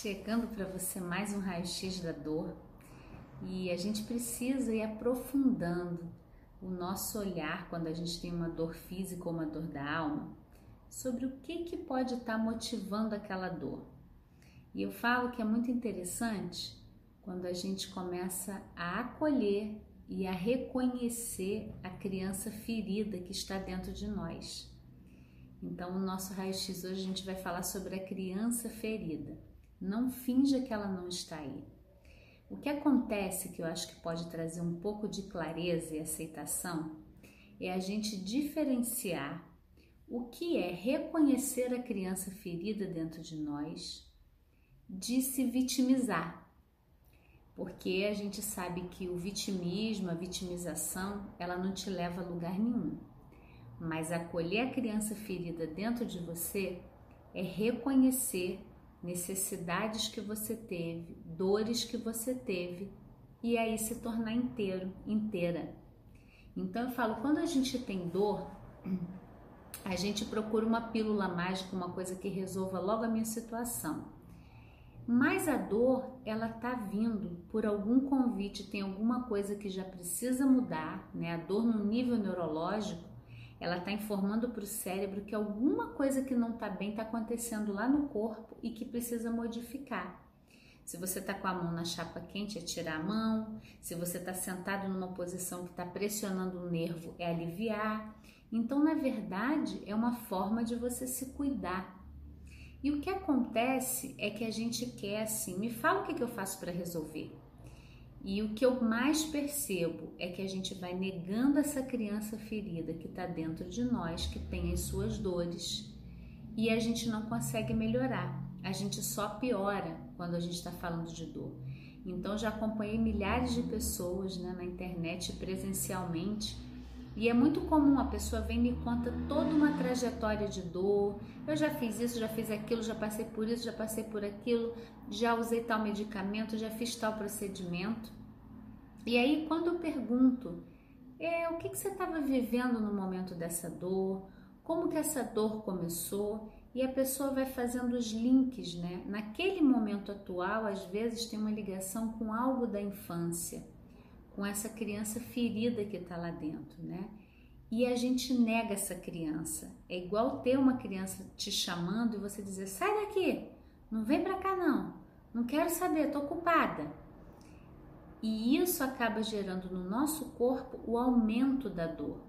chegando para você mais um raio-x da dor e a gente precisa ir aprofundando o nosso olhar quando a gente tem uma dor física ou uma dor da alma sobre o que, que pode estar tá motivando aquela dor. E eu falo que é muito interessante quando a gente começa a acolher e a reconhecer a criança ferida que está dentro de nós. Então, o nosso raio-x hoje a gente vai falar sobre a criança ferida. Não finja que ela não está aí. O que acontece que eu acho que pode trazer um pouco de clareza e aceitação é a gente diferenciar o que é reconhecer a criança ferida dentro de nós de se vitimizar. Porque a gente sabe que o vitimismo, a vitimização, ela não te leva a lugar nenhum. Mas acolher a criança ferida dentro de você é reconhecer necessidades que você teve, dores que você teve e aí se tornar inteiro, inteira. Então eu falo, quando a gente tem dor, a gente procura uma pílula mágica, uma coisa que resolva logo a minha situação. Mas a dor, ela tá vindo por algum convite, tem alguma coisa que já precisa mudar, né? A dor no nível neurológico ela está informando para o cérebro que alguma coisa que não está bem está acontecendo lá no corpo e que precisa modificar. Se você está com a mão na chapa quente, é tirar a mão. Se você está sentado numa posição que está pressionando o nervo, é aliviar. Então, na verdade, é uma forma de você se cuidar. E o que acontece é que a gente quer assim, me fala o que, que eu faço para resolver. E o que eu mais percebo é que a gente vai negando essa criança ferida que está dentro de nós, que tem as suas dores, e a gente não consegue melhorar. A gente só piora quando a gente está falando de dor. Então, já acompanhei milhares de pessoas né, na internet presencialmente. E é muito comum a pessoa vem e conta toda uma trajetória de dor. Eu já fiz isso, já fiz aquilo, já passei por isso, já passei por aquilo, já usei tal medicamento, já fiz tal procedimento. E aí, quando eu pergunto, é, o que, que você estava vivendo no momento dessa dor? Como que essa dor começou? E a pessoa vai fazendo os links, né? Naquele momento atual, às vezes tem uma ligação com algo da infância, com essa criança ferida que está lá dentro, né? E a gente nega essa criança. É igual ter uma criança te chamando e você dizer: sai daqui, não vem para cá não, não quero saber, tô ocupada. E isso acaba gerando no nosso corpo o aumento da dor.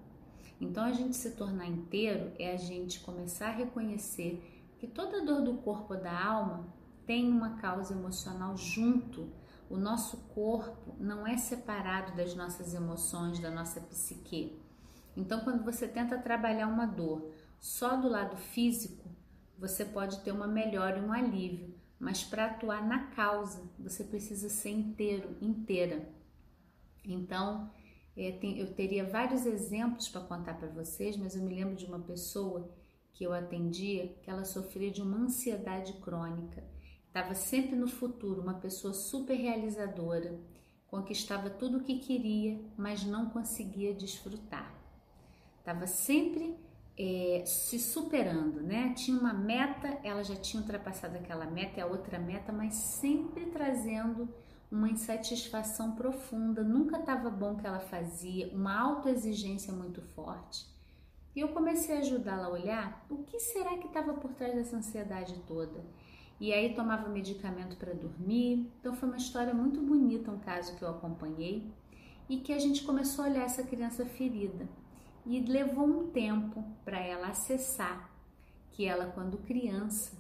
Então, a gente se tornar inteiro é a gente começar a reconhecer que toda dor do corpo ou da alma tem uma causa emocional junto. O nosso corpo não é separado das nossas emoções, da nossa psique. Então, quando você tenta trabalhar uma dor só do lado físico, você pode ter uma melhora e um alívio mas para atuar na causa você precisa ser inteiro, inteira. Então, é, eu teria vários exemplos para contar para vocês, mas eu me lembro de uma pessoa que eu atendia que ela sofria de uma ansiedade crônica, estava sempre no futuro, uma pessoa super realizadora, conquistava tudo o que queria, mas não conseguia desfrutar. Estava sempre é, se superando, né? Tinha uma meta, ela já tinha ultrapassado aquela meta e a outra meta, mas sempre trazendo uma insatisfação profunda. Nunca estava bom o que ela fazia, uma autoexigência muito forte. E eu comecei a ajudá-la a olhar o que será que estava por trás dessa ansiedade toda. E aí tomava medicamento para dormir. Então foi uma história muito bonita, um caso que eu acompanhei e que a gente começou a olhar essa criança ferida e levou um tempo para ela acessar que ela quando criança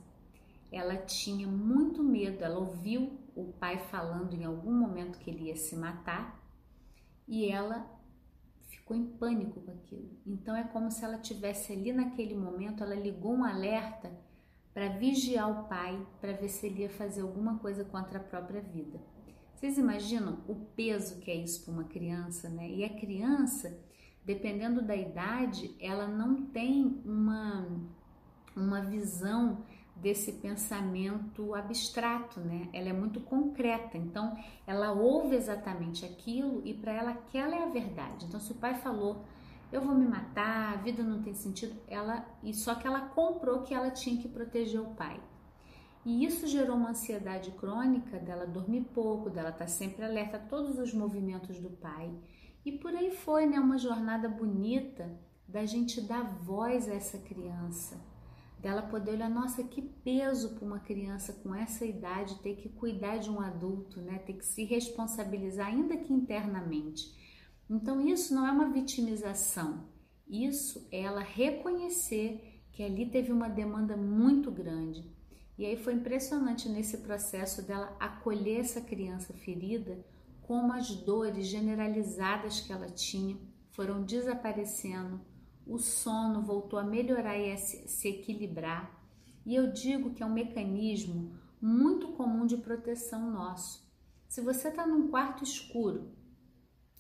ela tinha muito medo, ela ouviu o pai falando em algum momento que ele ia se matar e ela ficou em pânico com aquilo. Então é como se ela tivesse ali naquele momento, ela ligou um alerta para vigiar o pai, para ver se ele ia fazer alguma coisa contra a própria vida. Vocês imaginam o peso que é isso para uma criança, né? E a criança, dependendo da idade, ela não tem uma, uma visão desse pensamento abstrato, né? Ela é muito concreta, então ela ouve exatamente aquilo e para ela aquela é a verdade. Então, se o pai falou, eu vou me matar, a vida não tem sentido, ela e só que ela comprou que ela tinha que proteger o pai. E isso gerou uma ansiedade crônica dela dormir pouco, dela estar tá sempre alerta a todos os movimentos do pai. E por aí foi, né? Uma jornada bonita da gente dar voz a essa criança, dela poder olhar, nossa, que peso para uma criança com essa idade ter que cuidar de um adulto, né? Ter que se responsabilizar, ainda que internamente. Então, isso não é uma vitimização, isso é ela reconhecer que ali teve uma demanda muito grande. E aí foi impressionante nesse processo dela acolher essa criança ferida, como as dores generalizadas que ela tinha foram desaparecendo, o sono voltou a melhorar e a se equilibrar. E eu digo que é um mecanismo muito comum de proteção nosso. Se você está num quarto escuro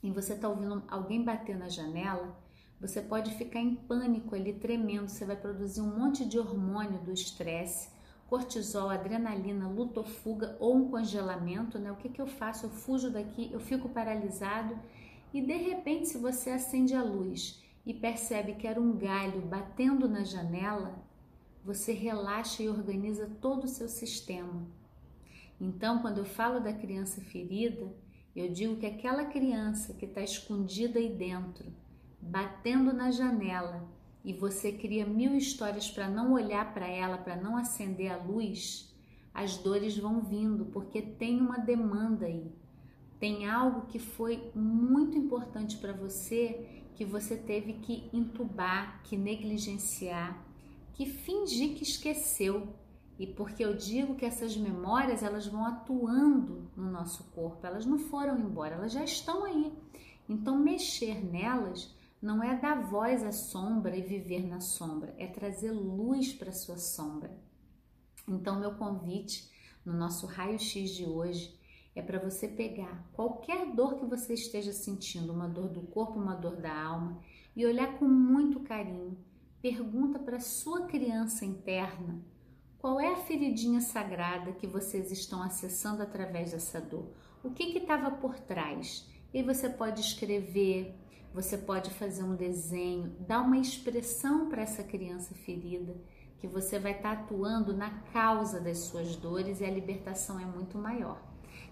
e você está ouvindo alguém bater na janela, você pode ficar em pânico ali, tremendo. Você vai produzir um monte de hormônio do estresse, cortisol, adrenalina, luto fuga ou um congelamento, né? O que, que eu faço? Eu fujo daqui, eu fico paralisado e de repente, se você acende a luz e percebe que era um galho batendo na janela, você relaxa e organiza todo o seu sistema. Então, quando eu falo da criança ferida, eu digo que aquela criança que está escondida aí dentro, batendo na janela, e você cria mil histórias para não olhar para ela, para não acender a luz, as dores vão vindo, porque tem uma demanda aí. Tem algo que foi muito importante para você que você teve que entubar, que negligenciar, que fingir que esqueceu. E porque eu digo que essas memórias elas vão atuando no nosso corpo, elas não foram embora, elas já estão aí. Então mexer nelas não é dar voz à sombra e viver na sombra, é trazer luz para sua sombra. Então meu convite no nosso raio-x de hoje é para você pegar qualquer dor que você esteja sentindo, uma dor do corpo, uma dor da alma, e olhar com muito carinho. Pergunta para sua criança interna qual é a feridinha sagrada que vocês estão acessando através dessa dor. O que estava por trás? E você pode escrever, você pode fazer um desenho, dar uma expressão para essa criança ferida, que você vai estar tá atuando na causa das suas dores e a libertação é muito maior.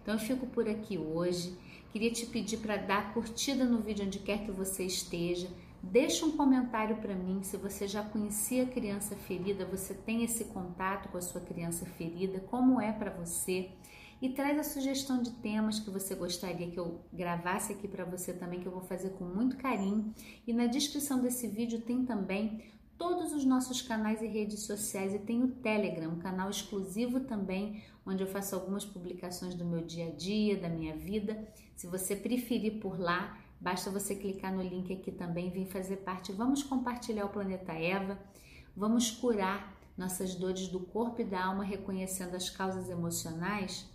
Então eu fico por aqui hoje. Queria te pedir para dar curtida no vídeo onde quer que você esteja. Deixa um comentário para mim se você já conhecia a criança ferida, você tem esse contato com a sua criança ferida, como é para você? E traz a sugestão de temas que você gostaria que eu gravasse aqui para você também, que eu vou fazer com muito carinho. E na descrição desse vídeo tem também todos os nossos canais e redes sociais e tem o Telegram, um canal exclusivo também, onde eu faço algumas publicações do meu dia a dia, da minha vida. Se você preferir por lá, basta você clicar no link aqui também, vir fazer parte. Vamos compartilhar o planeta Eva, vamos curar nossas dores do corpo e da alma, reconhecendo as causas emocionais,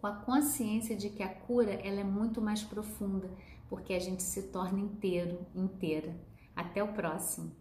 com a consciência de que a cura ela é muito mais profunda, porque a gente se torna inteiro, inteira. Até o próximo.